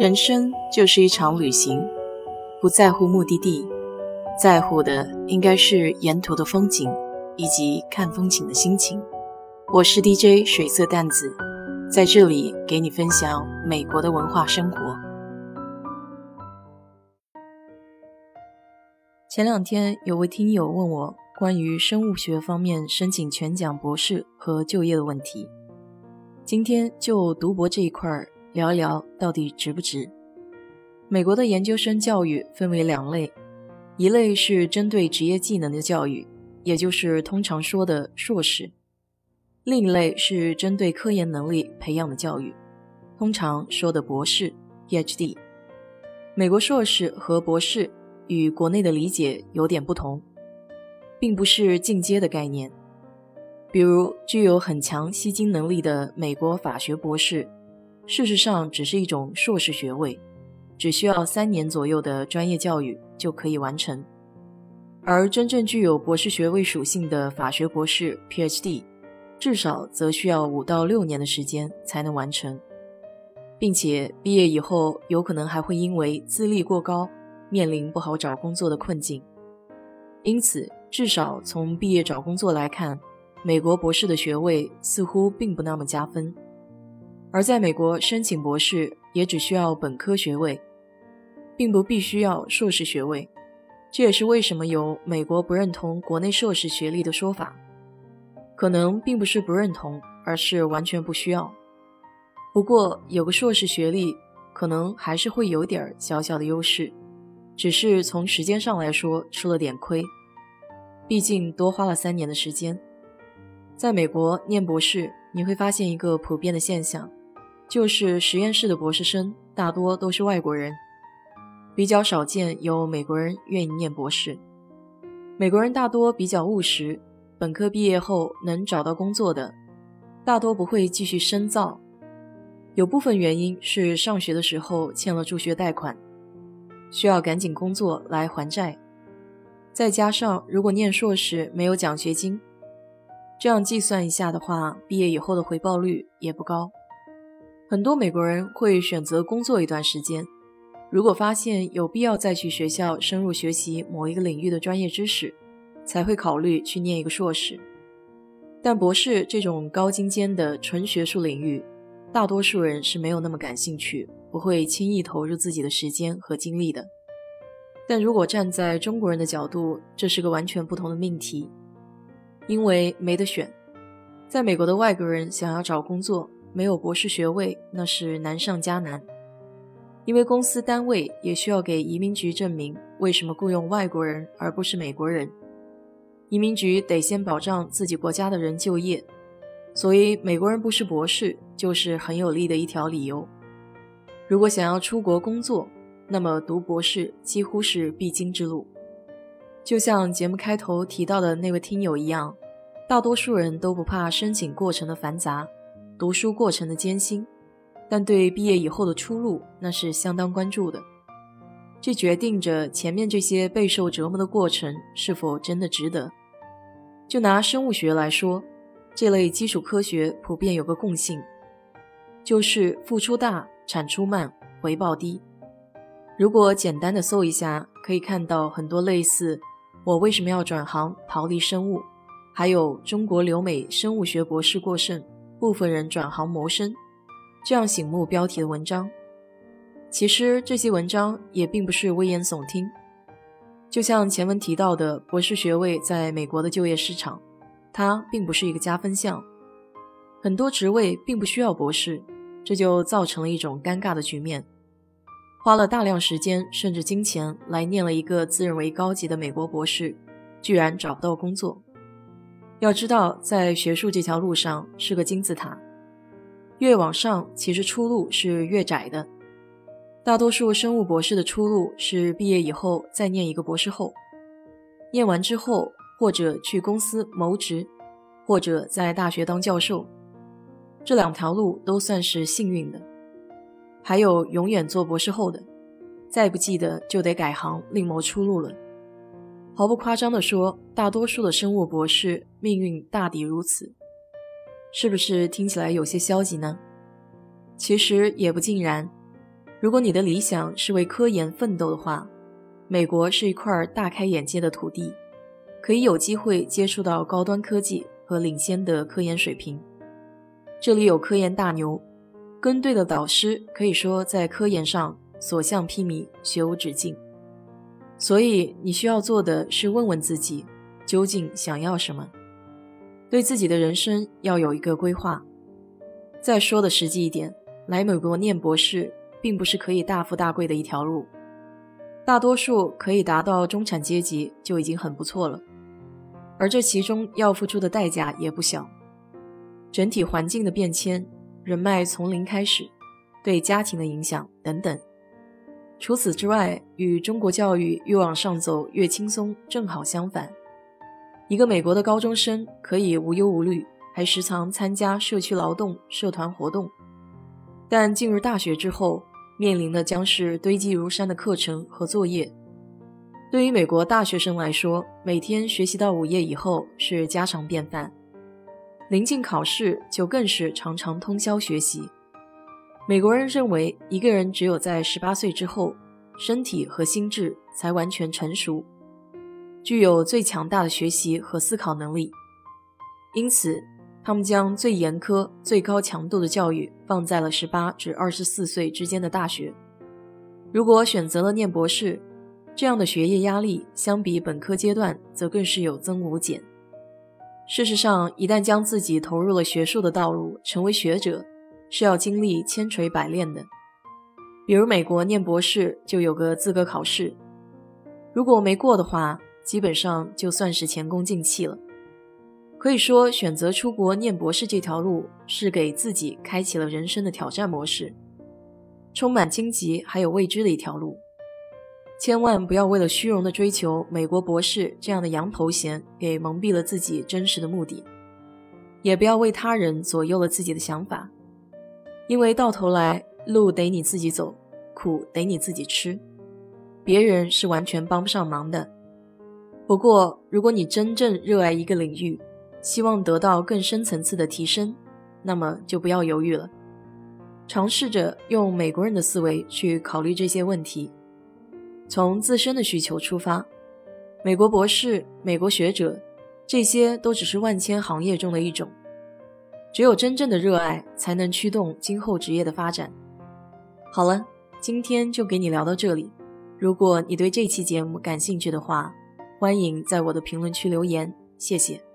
人生就是一场旅行，不在乎目的地，在乎的应该是沿途的风景以及看风景的心情。我是 DJ 水色淡子，在这里给你分享美国的文化生活。前两天有位听友问我关于生物学方面申请全奖博士和就业的问题，今天就读博这一块儿。聊一聊到底值不值？美国的研究生教育分为两类，一类是针对职业技能的教育，也就是通常说的硕士；另一类是针对科研能力培养的教育，通常说的博士 （PhD）。美国硕士和博士与国内的理解有点不同，并不是进阶的概念。比如，具有很强吸金能力的美国法学博士。事实上，只是一种硕士学位，只需要三年左右的专业教育就可以完成。而真正具有博士学位属性的法学博士 （PhD），至少则需要五到六年的时间才能完成，并且毕业以后有可能还会因为资历过高，面临不好找工作的困境。因此，至少从毕业找工作来看，美国博士的学位似乎并不那么加分。而在美国申请博士也只需要本科学位，并不必须要硕士学位。这也是为什么有美国不认同国内硕士学历的说法。可能并不是不认同，而是完全不需要。不过有个硕士学历，可能还是会有点小小的优势，只是从时间上来说吃了点亏。毕竟多花了三年的时间。在美国念博士，你会发现一个普遍的现象。就是实验室的博士生大多都是外国人，比较少见有美国人愿意念博士。美国人大多比较务实，本科毕业后能找到工作的，大多不会继续深造。有部分原因是上学的时候欠了助学贷款，需要赶紧工作来还债。再加上如果念硕士没有奖学金，这样计算一下的话，毕业以后的回报率也不高。很多美国人会选择工作一段时间，如果发现有必要再去学校深入学习某一个领域的专业知识，才会考虑去念一个硕士。但博士这种高精尖的纯学术领域，大多数人是没有那么感兴趣，不会轻易投入自己的时间和精力的。但如果站在中国人的角度，这是个完全不同的命题，因为没得选，在美国的外国人想要找工作。没有博士学位，那是难上加难。因为公司单位也需要给移民局证明为什么雇佣外国人而不是美国人，移民局得先保障自己国家的人就业，所以美国人不是博士就是很有利的一条理由。如果想要出国工作，那么读博士几乎是必经之路。就像节目开头提到的那位听友一样，大多数人都不怕申请过程的繁杂。读书过程的艰辛，但对毕业以后的出路那是相当关注的。这决定着前面这些备受折磨的过程是否真的值得。就拿生物学来说，这类基础科学普遍有个共性，就是付出大、产出慢、回报低。如果简单的搜一下，可以看到很多类似“我为什么要转行逃离生物”，还有“中国留美生物学博士过剩”。部分人转行谋生，这样醒目标题的文章，其实这些文章也并不是危言耸听。就像前文提到的，博士学位在美国的就业市场，它并不是一个加分项，很多职位并不需要博士，这就造成了一种尴尬的局面：花了大量时间甚至金钱来念了一个自认为高级的美国博士，居然找不到工作。要知道，在学术这条路上是个金字塔，越往上，其实出路是越窄的。大多数生物博士的出路是毕业以后再念一个博士后，念完之后，或者去公司谋职，或者在大学当教授，这两条路都算是幸运的。还有永远做博士后的，再不济的就得改行另谋出路了。毫不夸张地说，大多数的生物博士命运大抵如此，是不是听起来有些消极呢？其实也不尽然。如果你的理想是为科研奋斗的话，美国是一块大开眼界的土地，可以有机会接触到高端科技和领先的科研水平。这里有科研大牛，跟对的导师，可以说在科研上所向披靡，学无止境。所以你需要做的是问问自己，究竟想要什么，对自己的人生要有一个规划。再说的实际一点，来美国念博士。并不是可以大富大贵的一条路，大多数可以达到中产阶级就已经很不错了，而这其中要付出的代价也不小。整体环境的变迁、人脉从零开始、对家庭的影响等等。除此之外，与中国教育越往上走越轻松正好相反。一个美国的高中生可以无忧无虑，还时常参加社区劳动、社团活动，但进入大学之后，面临的将是堆积如山的课程和作业。对于美国大学生来说，每天学习到午夜以后是家常便饭。临近考试，就更是常常通宵学习。美国人认为，一个人只有在十八岁之后，身体和心智才完全成熟，具有最强大的学习和思考能力。因此，他们将最严苛、最高强度的教育放在了十八至二十四岁之间的大学。如果选择了念博士，这样的学业压力相比本科阶段则更是有增无减。事实上，一旦将自己投入了学术的道路，成为学者，是要经历千锤百炼的。比如美国念博士就有个资格考试，如果没过的话，基本上就算是前功尽弃了。可以说，选择出国念博士这条路是给自己开启了人生的挑战模式，充满荆棘还有未知的一条路。千万不要为了虚荣的追求美国博士这样的洋头衔，给蒙蔽了自己真实的目的；也不要为他人左右了自己的想法，因为到头来路得你自己走，苦得你自己吃，别人是完全帮不上忙的。不过，如果你真正热爱一个领域，希望得到更深层次的提升，那么就不要犹豫了，尝试着用美国人的思维去考虑这些问题，从自身的需求出发。美国博士、美国学者，这些都只是万千行业中的一种。只有真正的热爱，才能驱动今后职业的发展。好了，今天就给你聊到这里。如果你对这期节目感兴趣的话，欢迎在我的评论区留言，谢谢。